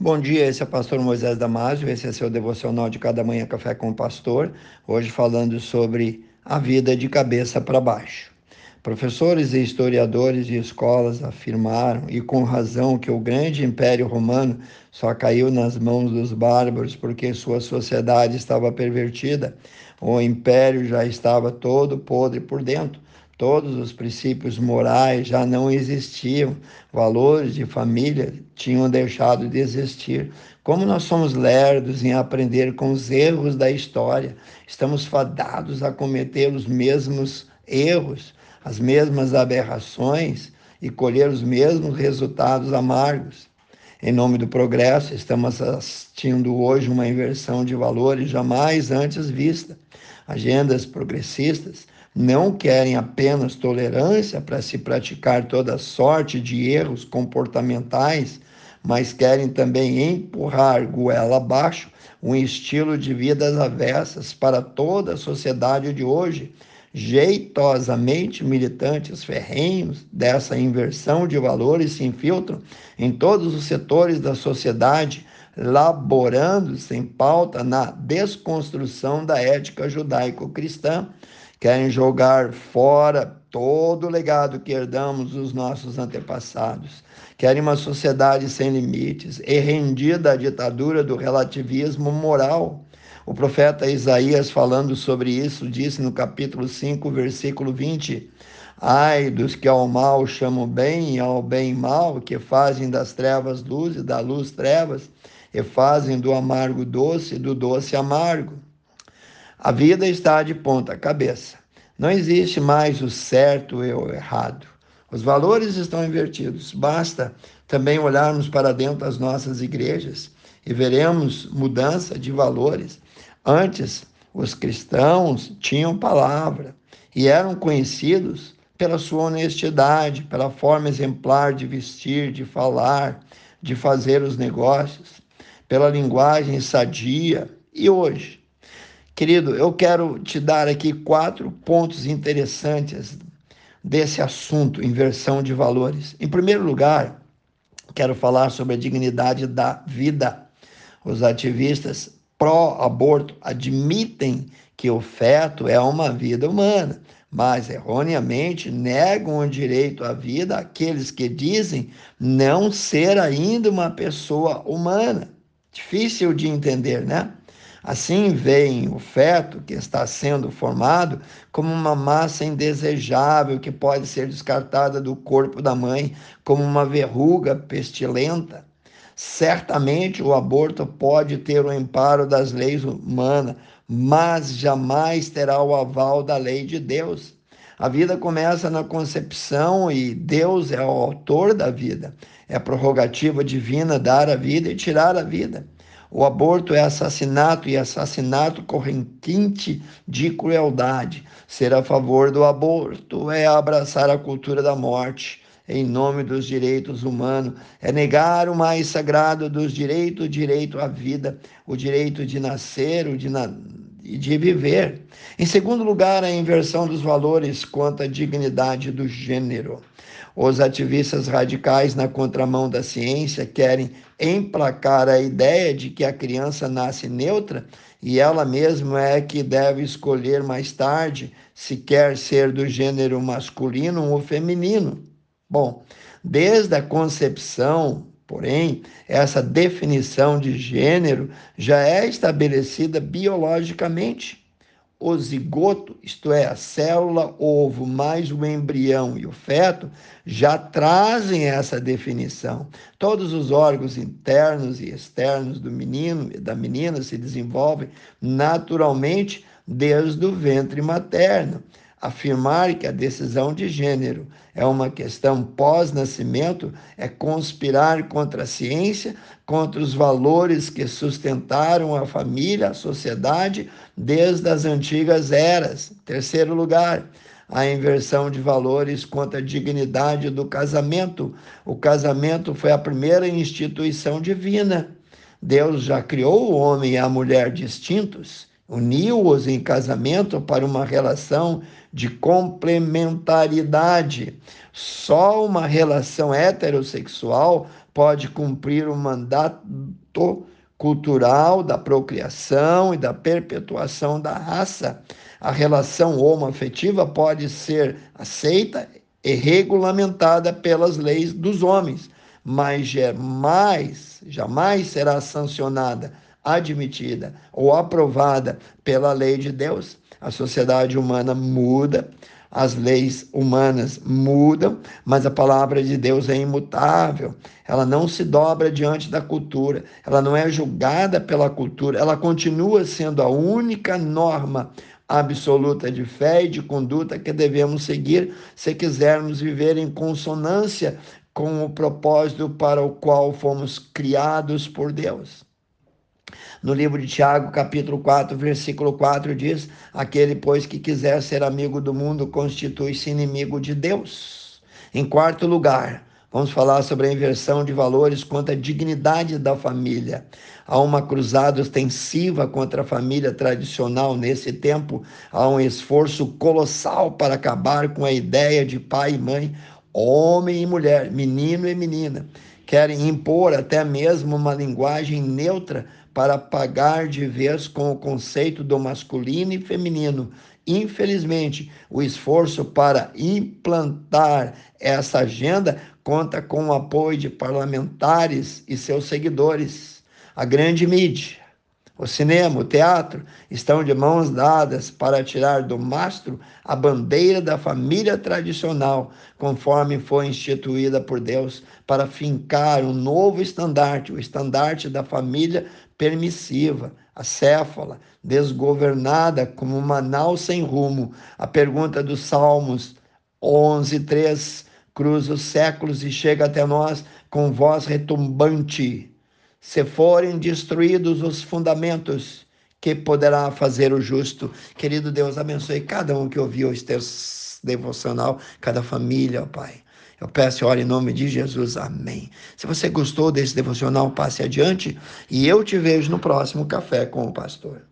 Bom dia, esse é o pastor Moisés Damásio, esse é seu devocional de cada manhã café com o pastor, hoje falando sobre a vida de cabeça para baixo. Professores e historiadores de escolas afirmaram, e com razão, que o grande império romano só caiu nas mãos dos bárbaros porque sua sociedade estava pervertida. O império já estava todo podre por dentro Todos os princípios morais já não existiam, valores de família tinham deixado de existir. Como nós somos lerdos em aprender com os erros da história, estamos fadados a cometer os mesmos erros, as mesmas aberrações e colher os mesmos resultados amargos. Em nome do progresso, estamos assistindo hoje uma inversão de valores jamais antes vista. Agendas progressistas não querem apenas tolerância para se praticar toda sorte de erros comportamentais, mas querem também empurrar goela abaixo um estilo de vidas avessas para toda a sociedade de hoje. Jeitosamente militantes ferrenhos dessa inversão de valores se infiltram em todos os setores da sociedade, laborando sem pauta na desconstrução da ética judaico-cristã querem jogar fora todo o legado que herdamos dos nossos antepassados. Querem uma sociedade sem limites e rendida à ditadura do relativismo moral. O profeta Isaías, falando sobre isso, disse no capítulo 5, versículo 20: Ai dos que ao mal chamam bem e ao bem mal, que fazem das trevas luz e da luz trevas, e fazem do amargo doce e do doce amargo. A vida está de ponta cabeça. Não existe mais o certo e o errado. Os valores estão invertidos. Basta também olharmos para dentro das nossas igrejas e veremos mudança de valores. Antes, os cristãos tinham palavra e eram conhecidos pela sua honestidade, pela forma exemplar de vestir, de falar, de fazer os negócios, pela linguagem sadia. E hoje, Querido, eu quero te dar aqui quatro pontos interessantes desse assunto, inversão de valores. Em primeiro lugar, quero falar sobre a dignidade da vida. Os ativistas pró-aborto admitem que o feto é uma vida humana, mas erroneamente negam o direito à vida àqueles que dizem não ser ainda uma pessoa humana. Difícil de entender, né? Assim veem o feto que está sendo formado como uma massa indesejável que pode ser descartada do corpo da mãe como uma verruga pestilenta. Certamente o aborto pode ter o amparo das leis humanas, mas jamais terá o aval da lei de Deus. A vida começa na concepção e Deus é o autor da vida. É prerrogativa divina dar a vida e tirar a vida. O aborto é assassinato e assassinato correntinte de crueldade. Ser a favor do aborto é abraçar a cultura da morte em nome dos direitos humanos, é negar o mais sagrado dos direitos, o direito à vida, o direito de nascer, o de, na... de viver. Em segundo lugar, a inversão dos valores quanto à dignidade do gênero. Os ativistas radicais, na contramão da ciência, querem emplacar a ideia de que a criança nasce neutra e ela mesma é que deve escolher mais tarde se quer ser do gênero masculino ou feminino. Bom, desde a concepção, porém, essa definição de gênero já é estabelecida biologicamente o zigoto, isto é, a célula, ovo, mais o embrião e o feto, já trazem essa definição. Todos os órgãos internos e externos do menino e da menina se desenvolvem naturalmente desde o ventre materno. Afirmar que a decisão de gênero é uma questão pós-nascimento é conspirar contra a ciência, contra os valores que sustentaram a família, a sociedade, desde as antigas eras. Terceiro lugar, a inversão de valores contra a dignidade do casamento. O casamento foi a primeira instituição divina. Deus já criou o homem e a mulher distintos uniu-os em casamento para uma relação de complementaridade. Só uma relação heterossexual pode cumprir o mandato cultural da procriação e da perpetuação da raça. A relação homoafetiva pode ser aceita e regulamentada pelas leis dos homens, mas jamais, jamais será sancionada, admitida ou aprovada pela lei de Deus. A sociedade humana muda, as leis humanas mudam, mas a palavra de Deus é imutável. Ela não se dobra diante da cultura, ela não é julgada pela cultura, ela continua sendo a única norma absoluta de fé e de conduta que devemos seguir se quisermos viver em consonância com o propósito para o qual fomos criados por Deus. No livro de Tiago, capítulo 4, versículo 4 diz: Aquele, pois, que quiser ser amigo do mundo, constitui-se inimigo de Deus. Em quarto lugar, Vamos falar sobre a inversão de valores quanto à dignidade da família. Há uma cruzada ostensiva contra a família tradicional nesse tempo. Há um esforço colossal para acabar com a ideia de pai e mãe, homem e mulher, menino e menina. Querem impor até mesmo uma linguagem neutra para pagar de vez com o conceito do masculino e feminino. Infelizmente, o esforço para implantar essa agenda conta com o apoio de parlamentares e seus seguidores. A grande mídia, o cinema, o teatro estão de mãos dadas para tirar do mastro a bandeira da família tradicional, conforme foi instituída por Deus, para fincar um novo estandarte, o estandarte da família permissiva, acéfala, desgovernada como uma nau sem rumo. A pergunta dos Salmos 11, 3 cruza os séculos e chega até nós com voz retumbante. Se forem destruídos os fundamentos, que poderá fazer o justo? Querido Deus, abençoe cada um que ouviu este devocional, cada família, ó Pai. Eu peço oro em nome de Jesus. Amém. Se você gostou desse devocional, passe adiante e eu te vejo no próximo Café com o Pastor.